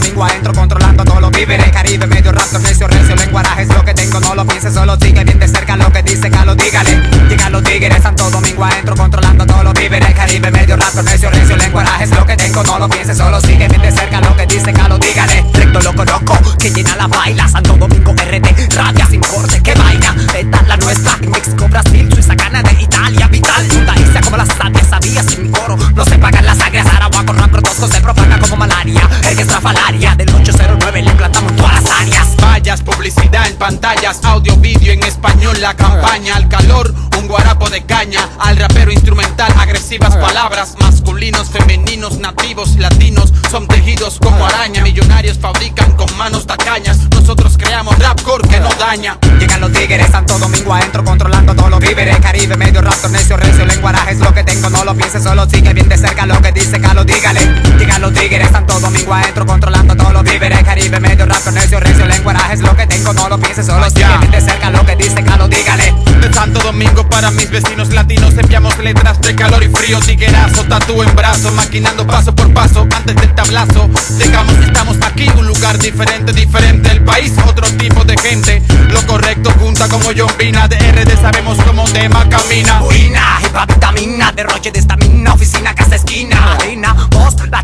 domingo adentro controlando todos los víveres. Caribe, medio raptor, necio, recio, lenguaraje es lo que tengo, no lo pienses, solo sigue bien de cerca lo que dice Calo, dígale Llegan los tigres, Santo Domingo adentro controlando todos los víveres. Caribe, medio raptor, necio, recio, lenguaraje es lo que tengo, no lo pienses, solo sigue en español, la campaña, al calor, un guarapo de caña, al rapero instrumental, agresivas palabras, masculinos, femeninos, nativos, latinos, son tejidos como araña, millonarios fabrican con manos tacañas, nosotros creamos rapcore que no daña. Llegan los tigres, Santo Domingo adentro, controlando todos los víveres. Caribe, medio rato, necio, recio, lenguaje es lo que tengo, no lo pienses, solo sigue bien de cerca lo que dice Calo, de cerca lo que dice Calo, dígale. De Santo Domingo para mis vecinos latinos enviamos letras de calor y frío, tiguerazo, tatú en brazo, maquinando paso por paso antes del tablazo. Que estamos aquí, un lugar diferente, diferente, el país, otro tipo de gente. Lo correcto junta como John Vina, de RD sabemos cómo tema camina. Buena, jefa vitamina, derroche de estamina, oficina, casa, esquina, harina, voz latina,